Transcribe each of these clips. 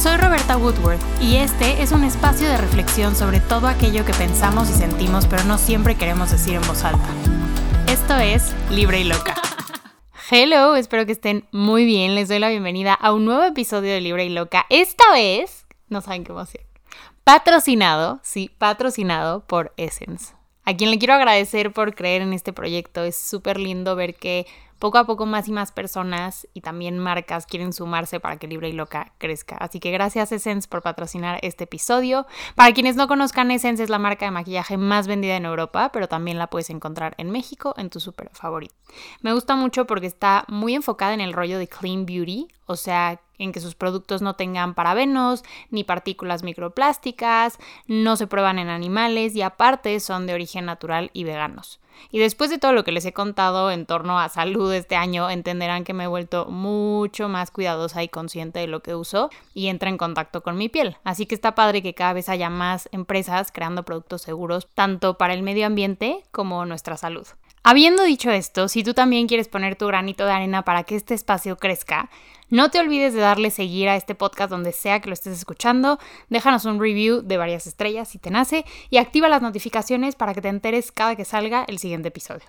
Soy Roberta Woodworth y este es un espacio de reflexión sobre todo aquello que pensamos y sentimos pero no siempre queremos decir en voz alta. Esto es Libre y Loca. Hello, espero que estén muy bien. Les doy la bienvenida a un nuevo episodio de Libre y Loca. Esta vez, no saben qué emoción, patrocinado, sí, patrocinado por Essence. A quien le quiero agradecer por creer en este proyecto. Es súper lindo ver que poco a poco más y más personas y también marcas quieren sumarse para que Libre y Loca crezca. Así que gracias Essence por patrocinar este episodio. Para quienes no conozcan, Essence es la marca de maquillaje más vendida en Europa, pero también la puedes encontrar en México en tu super favorito. Me gusta mucho porque está muy enfocada en el rollo de clean beauty, o sea, en que sus productos no tengan parabenos ni partículas microplásticas, no se prueban en animales y aparte son de origen natural y veganos. Y después de todo lo que les he contado en torno a salud este año, entenderán que me he vuelto mucho más cuidadosa y consciente de lo que uso y entra en contacto con mi piel. Así que está padre que cada vez haya más empresas creando productos seguros, tanto para el medio ambiente como nuestra salud. Habiendo dicho esto, si tú también quieres poner tu granito de arena para que este espacio crezca, no te olvides de darle seguir a este podcast donde sea que lo estés escuchando, déjanos un review de varias estrellas si te nace y activa las notificaciones para que te enteres cada que salga el siguiente episodio.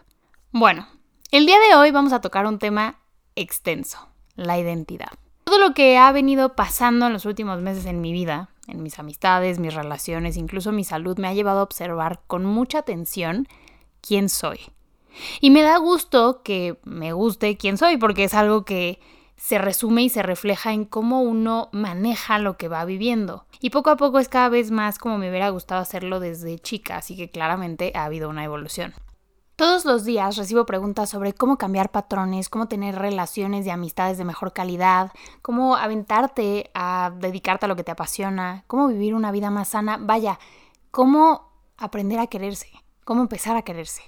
Bueno, el día de hoy vamos a tocar un tema extenso, la identidad. Todo lo que ha venido pasando en los últimos meses en mi vida, en mis amistades, mis relaciones, incluso mi salud, me ha llevado a observar con mucha atención quién soy. Y me da gusto que me guste quién soy, porque es algo que se resume y se refleja en cómo uno maneja lo que va viviendo. Y poco a poco es cada vez más como me hubiera gustado hacerlo desde chica, así que claramente ha habido una evolución. Todos los días recibo preguntas sobre cómo cambiar patrones, cómo tener relaciones de amistades de mejor calidad, cómo aventarte a dedicarte a lo que te apasiona, cómo vivir una vida más sana, vaya, cómo aprender a quererse, cómo empezar a quererse.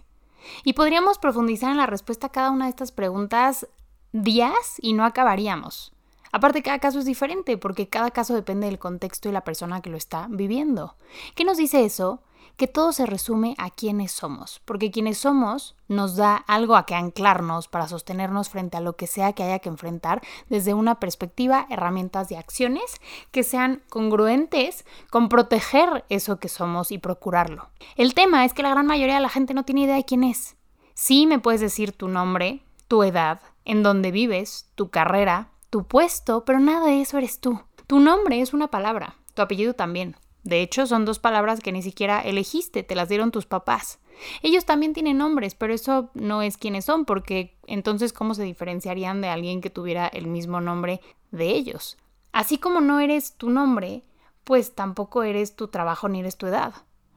Y podríamos profundizar en la respuesta a cada una de estas preguntas días y no acabaríamos. Aparte, cada caso es diferente porque cada caso depende del contexto y la persona que lo está viviendo. ¿Qué nos dice eso? Que todo se resume a quiénes somos, porque quienes somos nos da algo a que anclarnos para sostenernos frente a lo que sea que haya que enfrentar desde una perspectiva, herramientas y acciones que sean congruentes con proteger eso que somos y procurarlo. El tema es que la gran mayoría de la gente no tiene idea de quién es. Sí me puedes decir tu nombre, tu edad, en dónde vives, tu carrera, tu puesto, pero nada de eso eres tú. Tu nombre es una palabra, tu apellido también. De hecho, son dos palabras que ni siquiera elegiste, te las dieron tus papás. Ellos también tienen nombres, pero eso no es quiénes son, porque entonces ¿cómo se diferenciarían de alguien que tuviera el mismo nombre de ellos? Así como no eres tu nombre, pues tampoco eres tu trabajo ni eres tu edad.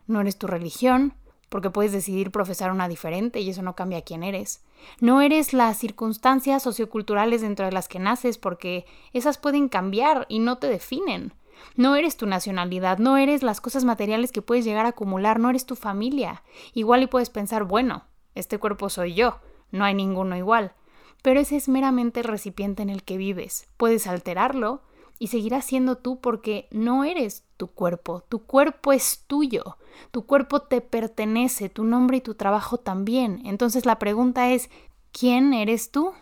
No eres tu religión, porque puedes decidir profesar una diferente y eso no cambia quién eres. No eres las circunstancias socioculturales dentro de las que naces porque esas pueden cambiar y no te definen. No eres tu nacionalidad, no eres las cosas materiales que puedes llegar a acumular, no eres tu familia. Igual y puedes pensar, bueno, este cuerpo soy yo, no hay ninguno igual. Pero ese es meramente el recipiente en el que vives. Puedes alterarlo y seguirás siendo tú porque no eres tu cuerpo, tu cuerpo es tuyo, tu cuerpo te pertenece, tu nombre y tu trabajo también. Entonces la pregunta es, ¿quién eres tú?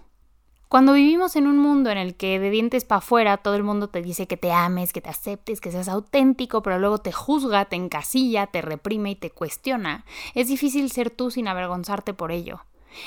Cuando vivimos en un mundo en el que de dientes para afuera todo el mundo te dice que te ames, que te aceptes, que seas auténtico, pero luego te juzga, te encasilla, te reprime y te cuestiona, es difícil ser tú sin avergonzarte por ello.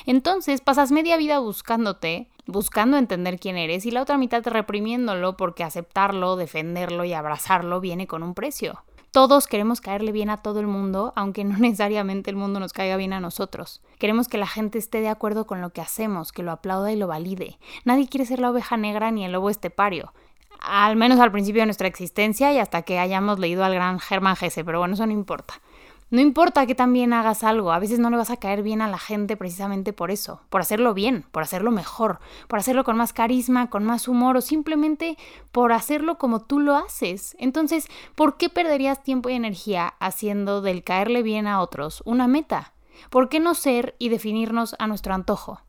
Entonces pasas media vida buscándote, buscando entender quién eres y la otra mitad reprimiéndolo porque aceptarlo, defenderlo y abrazarlo viene con un precio. Todos queremos caerle bien a todo el mundo, aunque no necesariamente el mundo nos caiga bien a nosotros. Queremos que la gente esté de acuerdo con lo que hacemos, que lo aplauda y lo valide. Nadie quiere ser la oveja negra ni el lobo estepario. Al menos al principio de nuestra existencia y hasta que hayamos leído al gran Germán Gese, pero bueno, eso no importa. No importa que también hagas algo, a veces no le vas a caer bien a la gente precisamente por eso, por hacerlo bien, por hacerlo mejor, por hacerlo con más carisma, con más humor o simplemente por hacerlo como tú lo haces. Entonces, ¿por qué perderías tiempo y energía haciendo del caerle bien a otros una meta? ¿Por qué no ser y definirnos a nuestro antojo?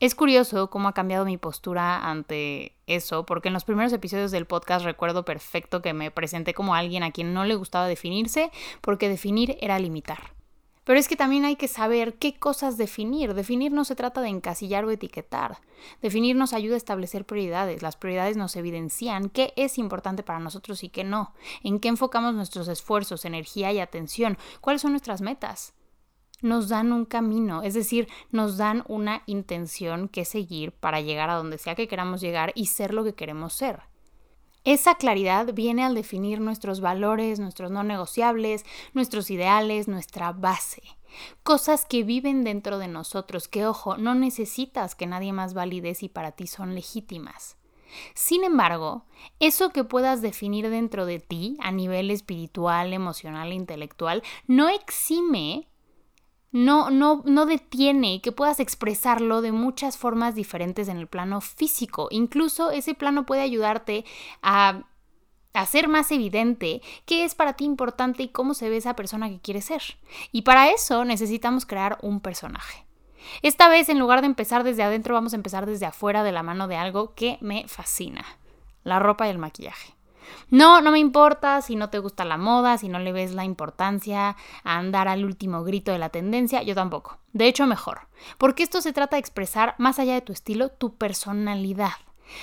Es curioso cómo ha cambiado mi postura ante eso, porque en los primeros episodios del podcast recuerdo perfecto que me presenté como alguien a quien no le gustaba definirse, porque definir era limitar. Pero es que también hay que saber qué cosas definir. Definir no se trata de encasillar o etiquetar. Definir nos ayuda a establecer prioridades. Las prioridades nos evidencian qué es importante para nosotros y qué no. En qué enfocamos nuestros esfuerzos, energía y atención. ¿Cuáles son nuestras metas? Nos dan un camino, es decir, nos dan una intención que seguir para llegar a donde sea que queramos llegar y ser lo que queremos ser. Esa claridad viene al definir nuestros valores, nuestros no negociables, nuestros ideales, nuestra base. Cosas que viven dentro de nosotros, que ojo, no necesitas que nadie más valide si para ti son legítimas. Sin embargo, eso que puedas definir dentro de ti a nivel espiritual, emocional e intelectual no exime no, no, no detiene que puedas expresarlo de muchas formas diferentes en el plano físico. Incluso ese plano puede ayudarte a hacer más evidente qué es para ti importante y cómo se ve esa persona que quieres ser. Y para eso necesitamos crear un personaje. Esta vez, en lugar de empezar desde adentro, vamos a empezar desde afuera de la mano de algo que me fascina, la ropa y el maquillaje. No, no me importa si no te gusta la moda, si no le ves la importancia a andar al último grito de la tendencia, yo tampoco. De hecho, mejor. Porque esto se trata de expresar, más allá de tu estilo, tu personalidad.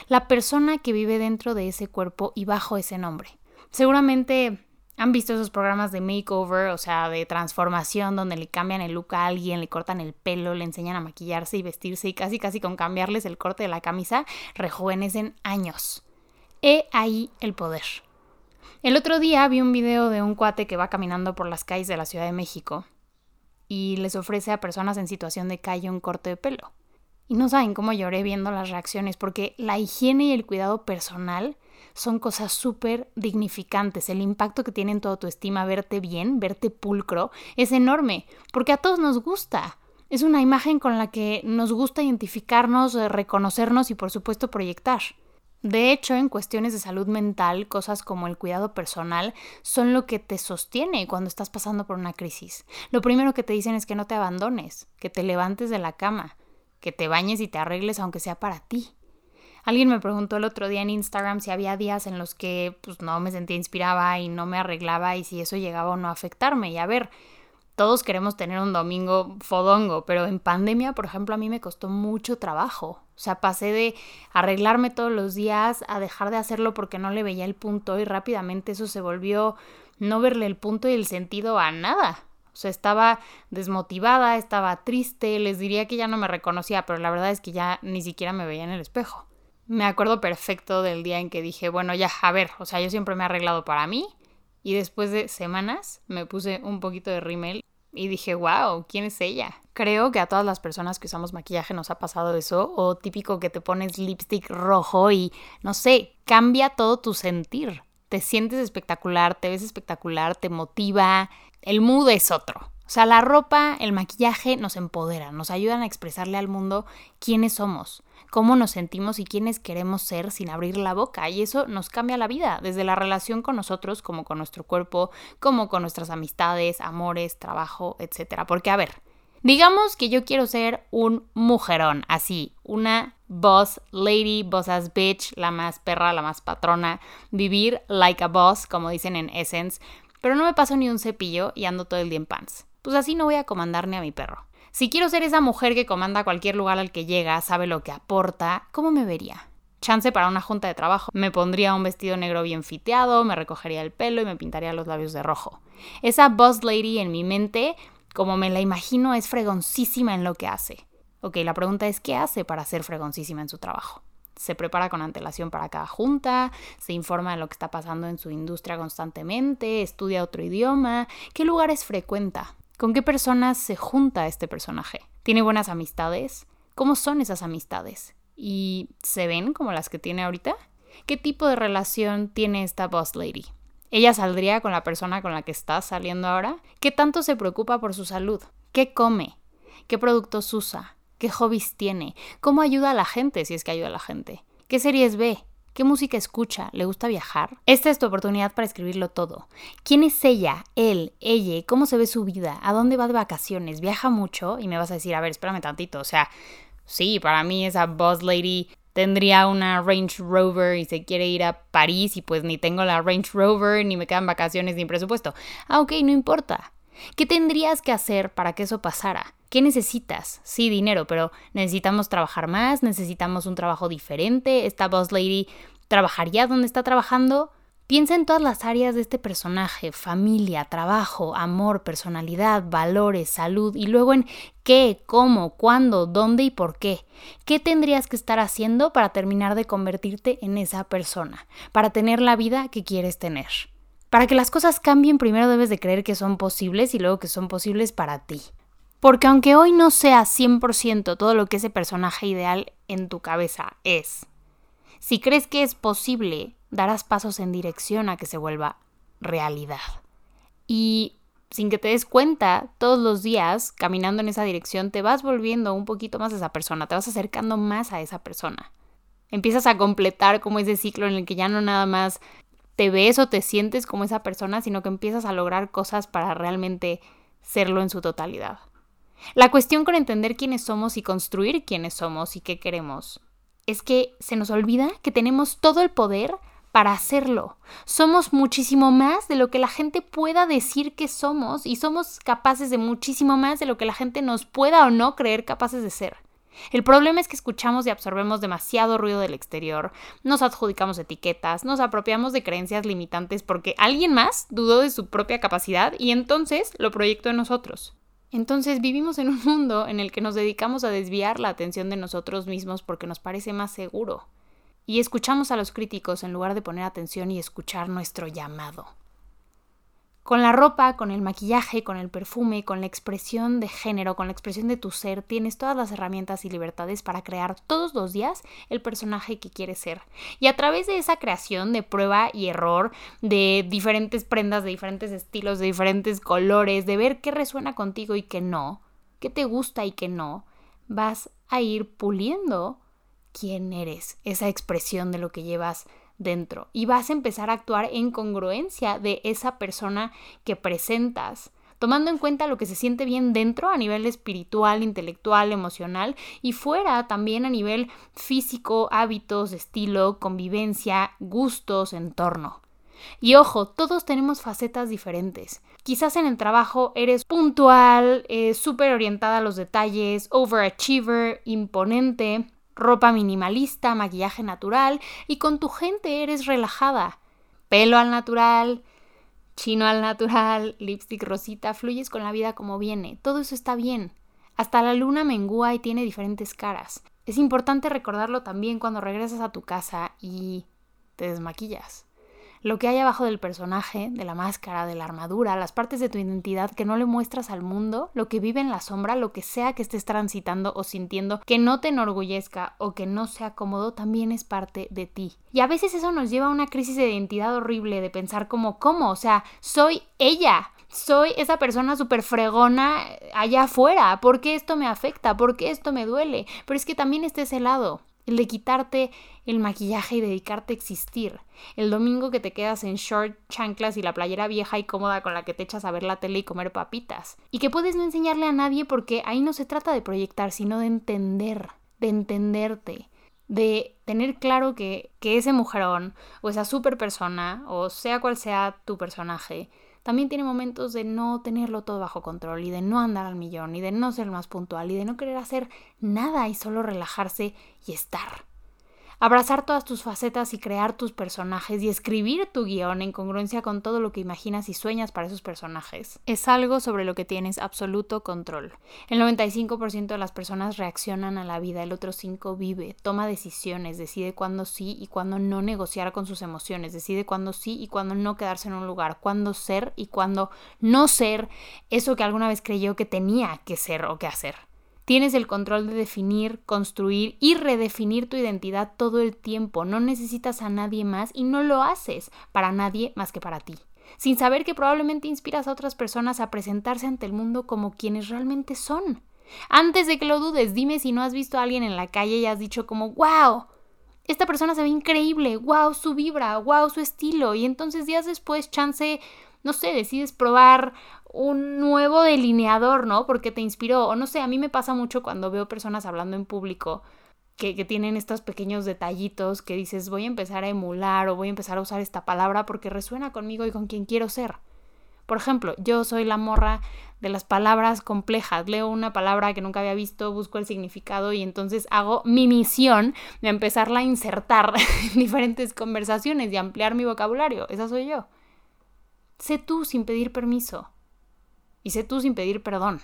La persona que vive dentro de ese cuerpo y bajo ese nombre. Seguramente han visto esos programas de makeover, o sea, de transformación, donde le cambian el look a alguien, le cortan el pelo, le enseñan a maquillarse y vestirse y casi casi con cambiarles el corte de la camisa, rejuvenecen años. He ahí el poder. El otro día vi un video de un cuate que va caminando por las calles de la Ciudad de México y les ofrece a personas en situación de calle un corte de pelo. Y no saben cómo lloré viendo las reacciones, porque la higiene y el cuidado personal son cosas súper dignificantes. El impacto que tiene en toda tu estima verte bien, verte pulcro, es enorme, porque a todos nos gusta. Es una imagen con la que nos gusta identificarnos, reconocernos y por supuesto proyectar. De hecho, en cuestiones de salud mental, cosas como el cuidado personal son lo que te sostiene cuando estás pasando por una crisis. Lo primero que te dicen es que no te abandones, que te levantes de la cama, que te bañes y te arregles aunque sea para ti. Alguien me preguntó el otro día en Instagram si había días en los que pues no me sentía inspirada y no me arreglaba y si eso llegaba o no a afectarme. Y a ver, todos queremos tener un domingo fodongo, pero en pandemia, por ejemplo, a mí me costó mucho trabajo. O sea, pasé de arreglarme todos los días a dejar de hacerlo porque no le veía el punto y rápidamente eso se volvió no verle el punto y el sentido a nada. O sea, estaba desmotivada, estaba triste, les diría que ya no me reconocía, pero la verdad es que ya ni siquiera me veía en el espejo. Me acuerdo perfecto del día en que dije, bueno, ya, a ver, o sea, yo siempre me he arreglado para mí y después de semanas me puse un poquito de rímel y dije, wow, ¿quién es ella? Creo que a todas las personas que usamos maquillaje nos ha pasado eso, o típico que te pones lipstick rojo y, no sé, cambia todo tu sentir. Te sientes espectacular, te ves espectacular, te motiva, el mood es otro. O sea, la ropa, el maquillaje nos empodera, nos ayudan a expresarle al mundo quiénes somos, cómo nos sentimos y quiénes queremos ser sin abrir la boca. Y eso nos cambia la vida, desde la relación con nosotros, como con nuestro cuerpo, como con nuestras amistades, amores, trabajo, etc. Porque, a ver, digamos que yo quiero ser un mujerón, así, una boss lady, boss as bitch, la más perra, la más patrona, vivir like a boss, como dicen en Essence, pero no me paso ni un cepillo y ando todo el día en pants pues así no voy a comandar ni a mi perro. Si quiero ser esa mujer que comanda cualquier lugar al que llega, sabe lo que aporta, ¿cómo me vería? Chance para una junta de trabajo. Me pondría un vestido negro bien fiteado, me recogería el pelo y me pintaría los labios de rojo. Esa boss lady en mi mente, como me la imagino, es fregoncísima en lo que hace. Ok, la pregunta es, ¿qué hace para ser fregoncísima en su trabajo? se prepara con antelación para cada junta, se informa de lo que está pasando en su industria constantemente, estudia otro idioma, qué lugares frecuenta, ¿Con qué personas se junta este personaje? ¿Tiene buenas amistades? ¿Cómo son esas amistades? ¿Y se ven como las que tiene ahorita? ¿Qué tipo de relación tiene esta boss lady? ¿Ella saldría con la persona con la que está saliendo ahora? ¿Qué tanto se preocupa por su salud? ¿Qué come? ¿Qué productos usa? ¿Qué hobbies tiene? ¿Cómo ayuda a la gente si es que ayuda a la gente? ¿Qué series ve? ¿Qué música escucha? ¿Le gusta viajar? Esta es tu oportunidad para escribirlo todo. ¿Quién es ella? Él, ella, ¿cómo se ve su vida? ¿A dónde va de vacaciones? ¿Viaja mucho? Y me vas a decir, a ver, espérame tantito. O sea, sí, para mí esa boss lady tendría una Range Rover y se quiere ir a París y pues ni tengo la Range Rover, ni me quedan vacaciones ni presupuesto. Ah, ok, no importa. ¿Qué tendrías que hacer para que eso pasara? ¿Qué necesitas? Sí, dinero, pero necesitamos trabajar más, necesitamos un trabajo diferente. Esta boss lady trabajaría donde está trabajando. Piensa en todas las áreas de este personaje, familia, trabajo, amor, personalidad, valores, salud y luego en qué, cómo, cuándo, dónde y por qué. ¿Qué tendrías que estar haciendo para terminar de convertirte en esa persona? Para tener la vida que quieres tener. Para que las cosas cambien primero debes de creer que son posibles y luego que son posibles para ti. Porque aunque hoy no sea 100% todo lo que ese personaje ideal en tu cabeza es, si crees que es posible darás pasos en dirección a que se vuelva realidad. Y sin que te des cuenta, todos los días, caminando en esa dirección, te vas volviendo un poquito más a esa persona, te vas acercando más a esa persona. Empiezas a completar como ese ciclo en el que ya no nada más te ves o te sientes como esa persona, sino que empiezas a lograr cosas para realmente serlo en su totalidad. La cuestión con entender quiénes somos y construir quiénes somos y qué queremos es que se nos olvida que tenemos todo el poder para hacerlo. Somos muchísimo más de lo que la gente pueda decir que somos y somos capaces de muchísimo más de lo que la gente nos pueda o no creer capaces de ser. El problema es que escuchamos y absorbemos demasiado ruido del exterior, nos adjudicamos etiquetas, nos apropiamos de creencias limitantes porque alguien más dudó de su propia capacidad y entonces lo proyectó en nosotros. Entonces vivimos en un mundo en el que nos dedicamos a desviar la atención de nosotros mismos porque nos parece más seguro y escuchamos a los críticos en lugar de poner atención y escuchar nuestro llamado. Con la ropa, con el maquillaje, con el perfume, con la expresión de género, con la expresión de tu ser, tienes todas las herramientas y libertades para crear todos los días el personaje que quieres ser. Y a través de esa creación de prueba y error, de diferentes prendas, de diferentes estilos, de diferentes colores, de ver qué resuena contigo y qué no, qué te gusta y qué no, vas a ir puliendo quién eres, esa expresión de lo que llevas dentro. Y vas a empezar a actuar en congruencia de esa persona que presentas tomando en cuenta lo que se siente bien dentro a nivel espiritual, intelectual, emocional y fuera también a nivel físico, hábitos, estilo, convivencia, gustos, entorno. Y ojo, todos tenemos facetas diferentes. Quizás en el trabajo eres puntual, eh, súper orientada a los detalles, overachiever, imponente, ropa minimalista, maquillaje natural y con tu gente eres relajada. Pelo al natural, chino al natural, lipstick rosita, fluyes con la vida como viene. Todo eso está bien. Hasta la luna mengúa y tiene diferentes caras. Es importante recordarlo también cuando regresas a tu casa y te desmaquillas lo que hay abajo del personaje, de la máscara, de la armadura, las partes de tu identidad que no le muestras al mundo, lo que vive en la sombra, lo que sea que estés transitando o sintiendo que no te enorgullezca o que no sea cómodo, también es parte de ti. Y a veces eso nos lleva a una crisis de identidad horrible, de pensar como, ¿cómo? O sea, soy ella, soy esa persona súper fregona allá afuera. ¿Por qué esto me afecta? ¿Por qué esto me duele? Pero es que también está ese lado el de quitarte el maquillaje y dedicarte a existir, el domingo que te quedas en short, chanclas y la playera vieja y cómoda con la que te echas a ver la tele y comer papitas, y que puedes no enseñarle a nadie porque ahí no se trata de proyectar, sino de entender, de entenderte, de tener claro que, que ese mujerón o esa super persona o sea cual sea tu personaje, también tiene momentos de no tenerlo todo bajo control y de no andar al millón y de no ser más puntual y de no querer hacer nada y solo relajarse y estar abrazar todas tus facetas y crear tus personajes y escribir tu guion en congruencia con todo lo que imaginas y sueñas para esos personajes. Es algo sobre lo que tienes absoluto control. El 95% de las personas reaccionan a la vida, el otro 5% vive, toma decisiones, decide cuándo sí y cuándo no negociar con sus emociones, decide cuándo sí y cuándo no quedarse en un lugar, cuándo ser y cuándo no ser eso que alguna vez creyó que tenía que ser o que hacer. Tienes el control de definir, construir y redefinir tu identidad todo el tiempo. No necesitas a nadie más y no lo haces para nadie más que para ti. Sin saber que probablemente inspiras a otras personas a presentarse ante el mundo como quienes realmente son. Antes de que lo dudes, dime si no has visto a alguien en la calle y has dicho como, wow, esta persona se ve increíble, wow, su vibra, wow, su estilo. Y entonces días después, chance, no sé, decides probar un nuevo delineador, ¿no? Porque te inspiró. O no sé, a mí me pasa mucho cuando veo personas hablando en público que, tienen estos pequeños detallitos que dices voy a empezar a emular o voy a empezar a usar esta palabra porque resuena conmigo y con quien quiero ser. Por ejemplo, yo soy la morra de las palabras complejas. Leo una palabra que nunca había visto, busco el significado y entonces hago mi misión de empezarla a insertar en diferentes conversaciones y ampliar mi vocabulario. Esa soy yo. Sé tú sin pedir permiso. Y sé tú sin pedir perdón.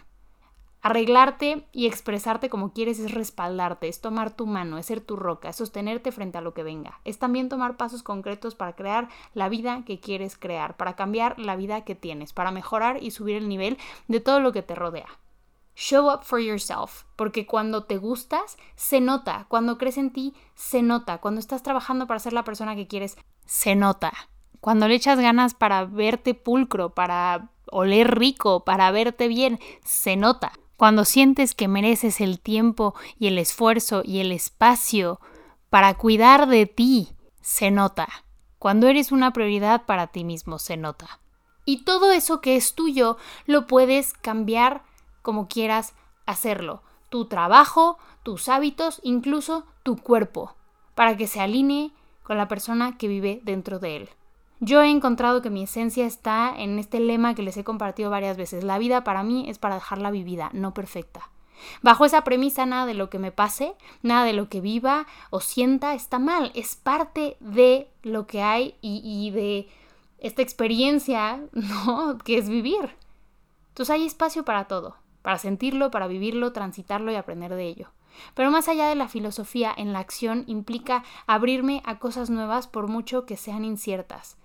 Arreglarte y expresarte como quieres es respaldarte, es tomar tu mano, es ser tu roca, es sostenerte frente a lo que venga. Es también tomar pasos concretos para crear la vida que quieres crear, para cambiar la vida que tienes, para mejorar y subir el nivel de todo lo que te rodea. Show up for yourself, porque cuando te gustas, se nota, cuando crees en ti, se nota, cuando estás trabajando para ser la persona que quieres, se nota. Cuando le echas ganas para verte pulcro, para oler rico, para verte bien, se nota. Cuando sientes que mereces el tiempo y el esfuerzo y el espacio para cuidar de ti, se nota. Cuando eres una prioridad para ti mismo, se nota. Y todo eso que es tuyo lo puedes cambiar como quieras hacerlo. Tu trabajo, tus hábitos, incluso tu cuerpo, para que se alinee con la persona que vive dentro de él. Yo he encontrado que mi esencia está en este lema que les he compartido varias veces. La vida para mí es para dejarla vivida, no perfecta. Bajo esa premisa, nada de lo que me pase, nada de lo que viva o sienta está mal. Es parte de lo que hay y, de esta experiencia, ¿no? Que es vivir. Entonces hay espacio para todo, para sentirlo, para vivirlo, transitarlo y aprender de ello. Pero más allá de la filosofía, en la acción implica abrirme a cosas nuevas por mucho que sean inciertas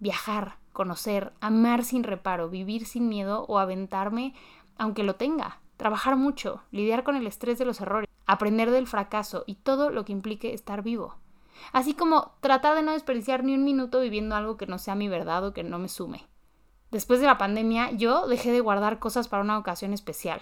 viajar, conocer, amar sin reparo, vivir sin miedo o aventarme aunque lo tenga, trabajar mucho, lidiar con el estrés de los errores, aprender del fracaso y todo lo que implique estar vivo. Así como tratar de no desperdiciar ni un minuto viviendo algo que no sea mi verdad o que no me sume. Después de la pandemia, yo dejé de guardar cosas para una ocasión especial.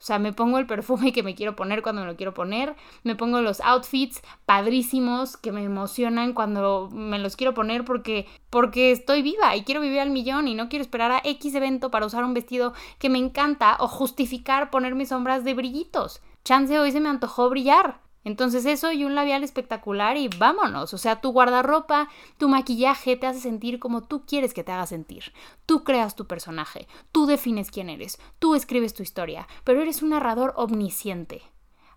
O sea, me pongo el perfume que me quiero poner cuando me lo quiero poner, me pongo los outfits padrísimos que me emocionan cuando me los quiero poner porque porque estoy viva y quiero vivir al millón y no quiero esperar a X evento para usar un vestido que me encanta o justificar poner mis sombras de brillitos. Chance hoy se me antojó brillar. Entonces eso y un labial espectacular y vámonos. O sea, tu guardarropa, tu maquillaje te hace sentir como tú quieres que te haga sentir. Tú creas tu personaje, tú defines quién eres, tú escribes tu historia, pero eres un narrador omnisciente.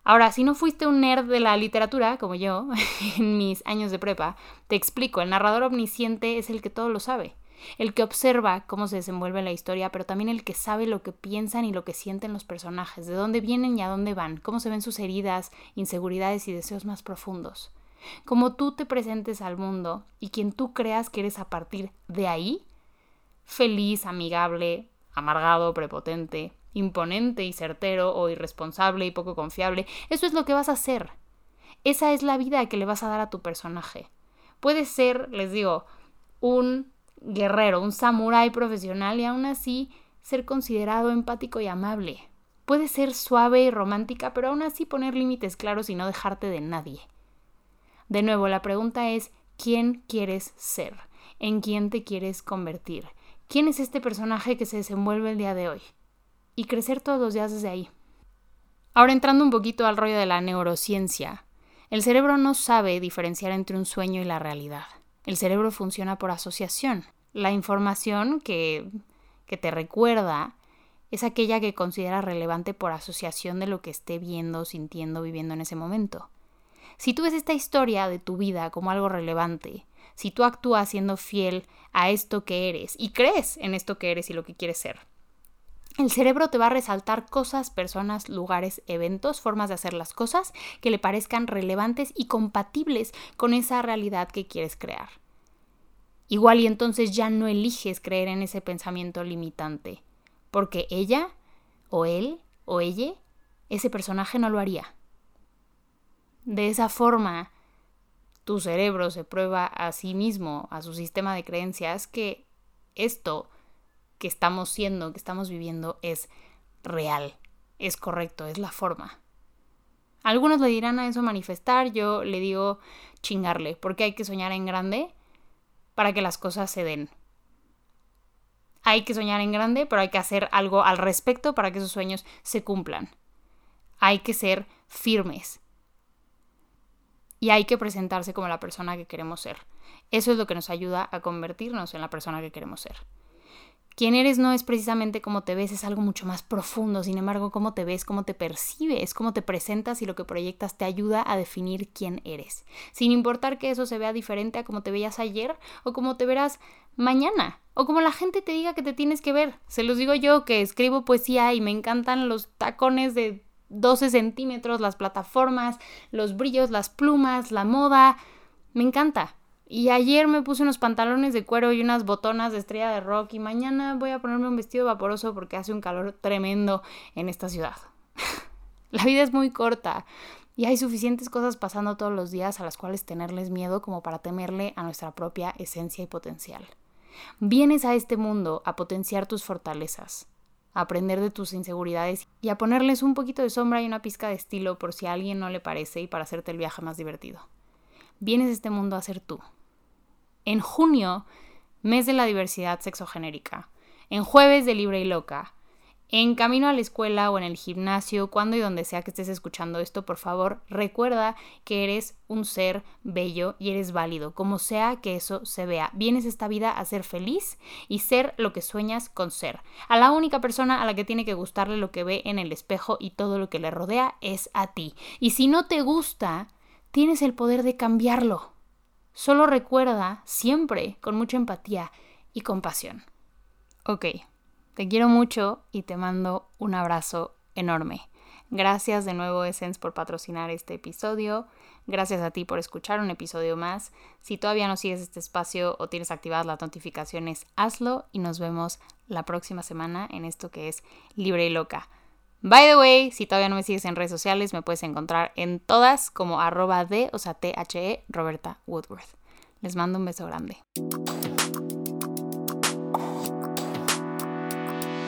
Ahora, si no fuiste un nerd de la literatura, como yo, en mis años de prepa, te explico, el narrador omnisciente es el que todo lo sabe el que observa cómo se desenvuelve la historia, pero también el que sabe lo que piensan y lo que sienten los personajes, de dónde vienen y a dónde van, cómo se ven sus heridas, inseguridades y deseos más profundos. Como tú te presentes al mundo y quien tú creas que eres a partir de ahí, feliz, amigable, amargado, prepotente, imponente y certero o irresponsable y poco confiable, eso es lo que vas a hacer. Esa es la vida que le vas a dar a tu personaje. Puede ser, les digo, un guerrero, un samurái profesional y aún así ser considerado empático y amable. Puede ser suave y romántica, pero aún así poner límites claros y no dejarte de nadie. De nuevo, la pregunta es, ¿quién quieres ser? ¿En quién te quieres convertir? ¿Quién es este personaje que se desenvuelve el día de hoy? Y crecer todos los días desde ahí. Ahora entrando un poquito al rollo de la neurociencia, el cerebro no sabe diferenciar entre un sueño y la realidad. El cerebro funciona por asociación. La información que, que te recuerda es aquella que considera relevante por asociación de lo que esté viendo, sintiendo, viviendo en ese momento. Si tú ves esta historia de tu vida como algo relevante, si tú actúas siendo fiel a esto que eres y crees en esto que eres y lo que quieres ser, el cerebro te va a resaltar cosas, personas, lugares, eventos, formas de hacer las cosas que le parezcan relevantes y compatibles con esa realidad que quieres crear. Igual y entonces ya no eliges creer en ese pensamiento limitante, porque ella, o él, o ella, ese personaje no lo haría. De esa forma, tu cerebro se prueba a sí mismo, a su sistema de creencias, que esto que estamos siendo, que estamos viviendo, es real, es correcto, es la forma. Algunos le dirán a eso manifestar, yo le digo chingarle, porque hay que soñar en grande para que las cosas se den. Hay que soñar en grande, pero hay que hacer algo al respecto para que esos sueños se cumplan. Hay que ser firmes. Y hay que presentarse como la persona que queremos ser. Eso es lo que nos ayuda a convertirnos en la persona que queremos ser. Quién eres no es precisamente cómo te ves, es algo mucho más profundo. Sin embargo, cómo te ves, cómo te percibes, cómo te presentas y lo que proyectas te ayuda a definir quién eres. Sin importar que eso se vea diferente a cómo te veías ayer o cómo te verás mañana o como la gente te diga que te tienes que ver. Se los digo yo que escribo poesía y me encantan los tacones de 12 centímetros, las plataformas, los brillos, las plumas, la moda. Me encanta. Y ayer me puse unos pantalones de cuero y unas botonas de estrella de rock y mañana voy a ponerme un vestido vaporoso porque hace un calor tremendo en esta ciudad. La vida es muy corta y hay suficientes cosas pasando todos los días a las cuales tenerles miedo como para temerle a nuestra propia esencia y potencial. Vienes a este mundo a potenciar tus fortalezas, a aprender de tus inseguridades y a ponerles un poquito de sombra y una pizca de estilo por si a alguien no le parece y para hacerte el viaje más divertido. Vienes a este mundo a ser tú, en junio, mes de la diversidad sexogenérica. En jueves de Libre y Loca. En camino a la escuela o en el gimnasio, cuando y donde sea que estés escuchando esto, por favor, recuerda que eres un ser bello y eres válido, como sea que eso se vea. Vienes esta vida a ser feliz y ser lo que sueñas con ser. A la única persona a la que tiene que gustarle lo que ve en el espejo y todo lo que le rodea es a ti. Y si no te gusta, tienes el poder de cambiarlo. Solo recuerda siempre con mucha empatía y compasión. Ok, te quiero mucho y te mando un abrazo enorme. Gracias de nuevo Essence por patrocinar este episodio. Gracias a ti por escuchar un episodio más. Si todavía no sigues este espacio o tienes activadas las notificaciones, hazlo y nos vemos la próxima semana en esto que es Libre y Loca. By the way, si todavía no me sigues en redes sociales, me puedes encontrar en todas como arroba de, o sea, T-H-E, Roberta Woodworth. Les mando un beso grande.